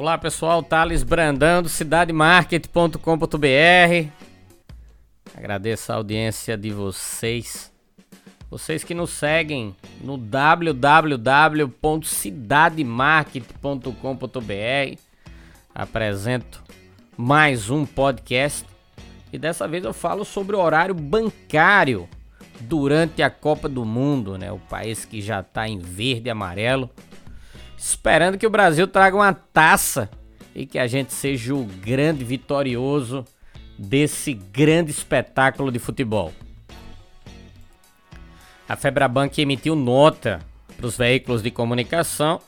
Olá pessoal, Thales Brandão cidademarket.com.br. Agradeço a audiência de vocês. Vocês que nos seguem no www.cidademarket.com.br. Apresento mais um podcast e dessa vez eu falo sobre o horário bancário durante a Copa do Mundo, né? O país que já está em verde e amarelo esperando que o Brasil traga uma taça e que a gente seja o grande vitorioso desse grande espetáculo de futebol. A Febrabank emitiu nota para os veículos de comunicação.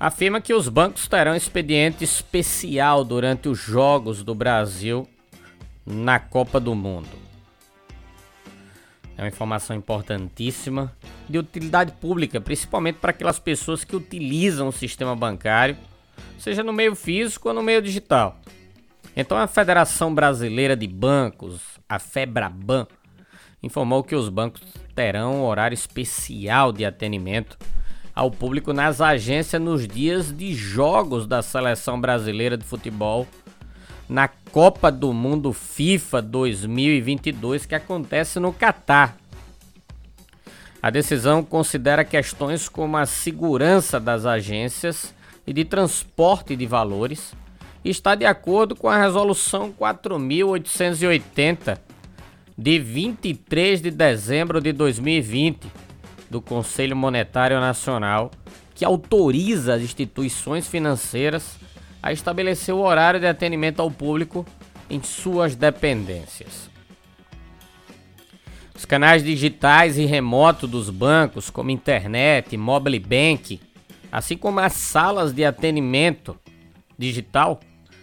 Afirma que os bancos terão expediente especial durante os Jogos do Brasil na Copa do Mundo. É uma informação importantíssima de utilidade pública, principalmente para aquelas pessoas que utilizam o sistema bancário, seja no meio físico ou no meio digital. Então a Federação Brasileira de Bancos, a FEBRABAN, informou que os bancos terão um horário especial de atendimento ao público nas agências nos dias de jogos da seleção brasileira de futebol na Copa do Mundo FIFA 2022 que acontece no Catar. A decisão considera questões como a segurança das agências e de transporte de valores e está de acordo com a Resolução 4880 de 23 de dezembro de 2020 do Conselho Monetário Nacional, que autoriza as instituições financeiras a estabelecer o horário de atendimento ao público em suas dependências. Os canais digitais e remotos dos bancos, como internet, mobile bank, assim como as salas de atendimento digital,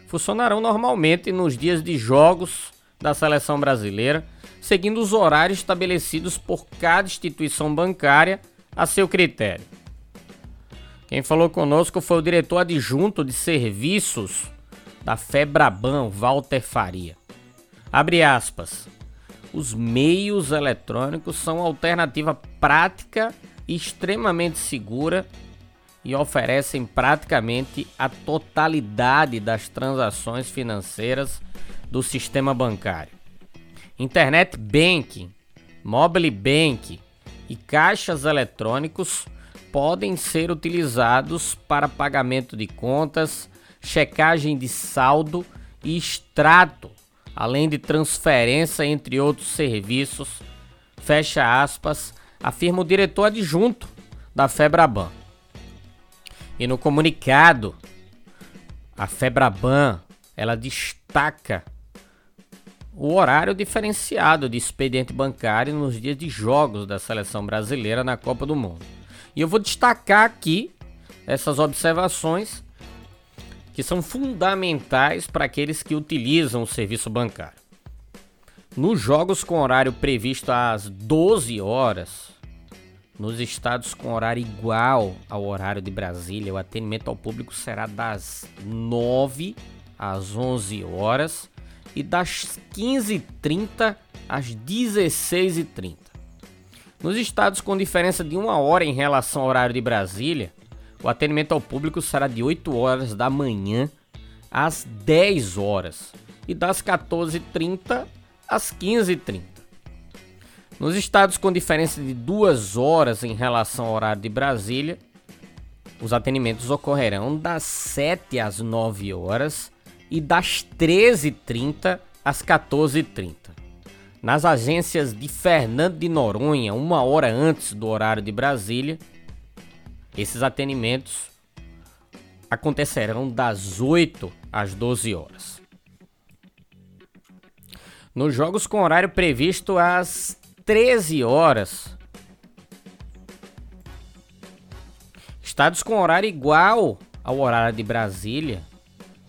funcionarão normalmente nos dias de jogos da seleção brasileira, seguindo os horários estabelecidos por cada instituição bancária a seu critério. Quem falou conosco foi o diretor adjunto de serviços da Febraban, Walter Faria. Abre aspas. Os meios eletrônicos são alternativa prática e extremamente segura e oferecem praticamente a totalidade das transações financeiras do sistema bancário. Internet banking, mobile banking e caixas eletrônicos podem ser utilizados para pagamento de contas, checagem de saldo e extrato, além de transferência entre outros serviços. Fecha aspas, afirma o diretor adjunto da Febraban. E no comunicado, a Febraban, ela destaca o horário diferenciado de expediente bancário nos dias de jogos da seleção brasileira na Copa do Mundo. E eu vou destacar aqui essas observações que são fundamentais para aqueles que utilizam o serviço bancário. Nos jogos com horário previsto às 12 horas, nos estados com horário igual ao horário de Brasília, o atendimento ao público será das 9 às 11 horas e das 15h30 às 16h30. Nos estados com diferença de uma hora em relação ao horário de Brasília, o atendimento ao público será de 8 horas da manhã às 10 horas e das 14h30 às 15h30. Nos estados com diferença de 2 horas em relação ao horário de Brasília, os atendimentos ocorrerão das 7 às 9 horas e das 13h30 às 14h30 nas agências de Fernando de Noronha, uma hora antes do horário de Brasília. Esses atendimentos acontecerão das 8 às 12 horas. Nos jogos com horário previsto às 13 horas, estados com horário igual ao horário de Brasília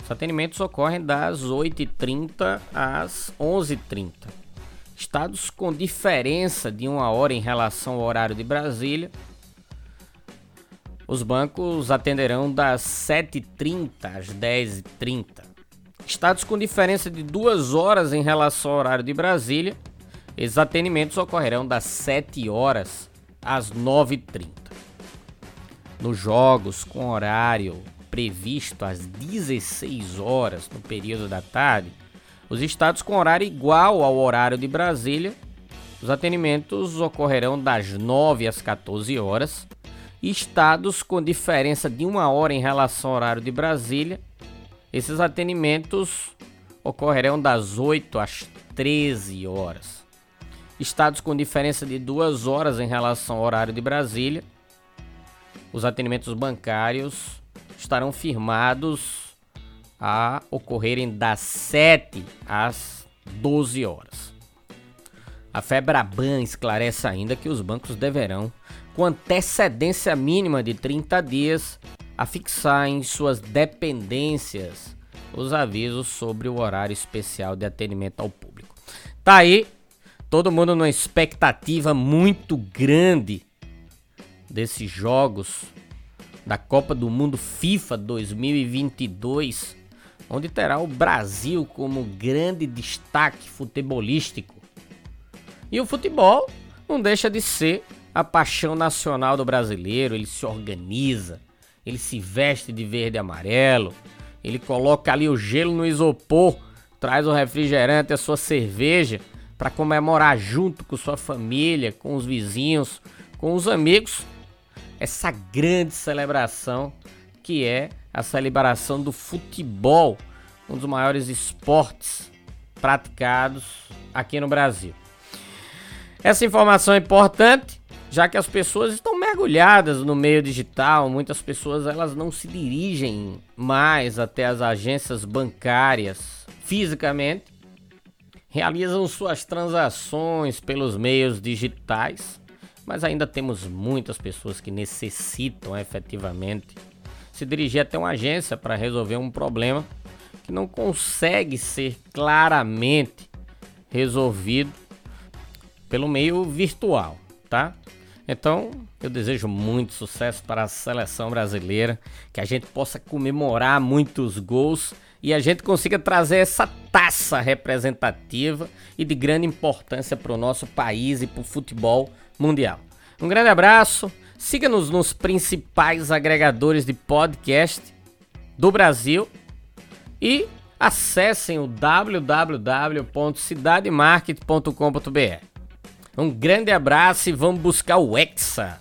Os atendimentos ocorrem das 8h30 às 11h30. Estados com diferença de uma hora em relação ao horário de Brasília. Os bancos atenderão das 7h30 às 10h30. Estados com diferença de duas horas em relação ao horário de Brasília. Esses atendimentos ocorrerão das 7 horas às 9h30. Nos jogos com horário previsto às 16 horas no período da tarde, os estados com horário igual ao horário de Brasília, os atendimentos ocorrerão das 9 às 14 horas. Estados com diferença de uma hora em relação ao horário de Brasília, esses atendimentos ocorrerão das 8 às 13 horas. Estados com diferença de duas horas em relação ao horário de Brasília, os atendimentos bancários estarão firmados a ocorrerem das 7 às 12 horas. A Febraban esclarece ainda que os bancos deverão, com antecedência mínima de 30 dias, afixar em suas dependências os avisos sobre o horário especial de atendimento ao público. Tá aí, todo mundo numa expectativa muito grande desses jogos da Copa do Mundo FIFA 2022, onde terá o Brasil como grande destaque futebolístico. E o futebol não deixa de ser a paixão nacional do brasileiro, ele se organiza, ele se veste de verde e amarelo, ele coloca ali o gelo no isopor, traz o refrigerante, a sua cerveja para comemorar junto com sua família, com os vizinhos, com os amigos essa grande celebração que é a celebração do futebol, um dos maiores esportes praticados aqui no Brasil. Essa informação é importante, já que as pessoas estão mergulhadas no meio digital, muitas pessoas elas não se dirigem mais até as agências bancárias fisicamente, realizam suas transações pelos meios digitais mas ainda temos muitas pessoas que necessitam efetivamente se dirigir até uma agência para resolver um problema que não consegue ser claramente resolvido pelo meio virtual, tá? Então, eu desejo muito sucesso para a seleção brasileira, que a gente possa comemorar muitos gols e a gente consiga trazer essa taça representativa e de grande importância para o nosso país e para o futebol mundial. Um grande abraço, siga-nos nos principais agregadores de podcast do Brasil e acessem o www.cidademarket.com.br. Um grande abraço e vamos buscar o Hexa!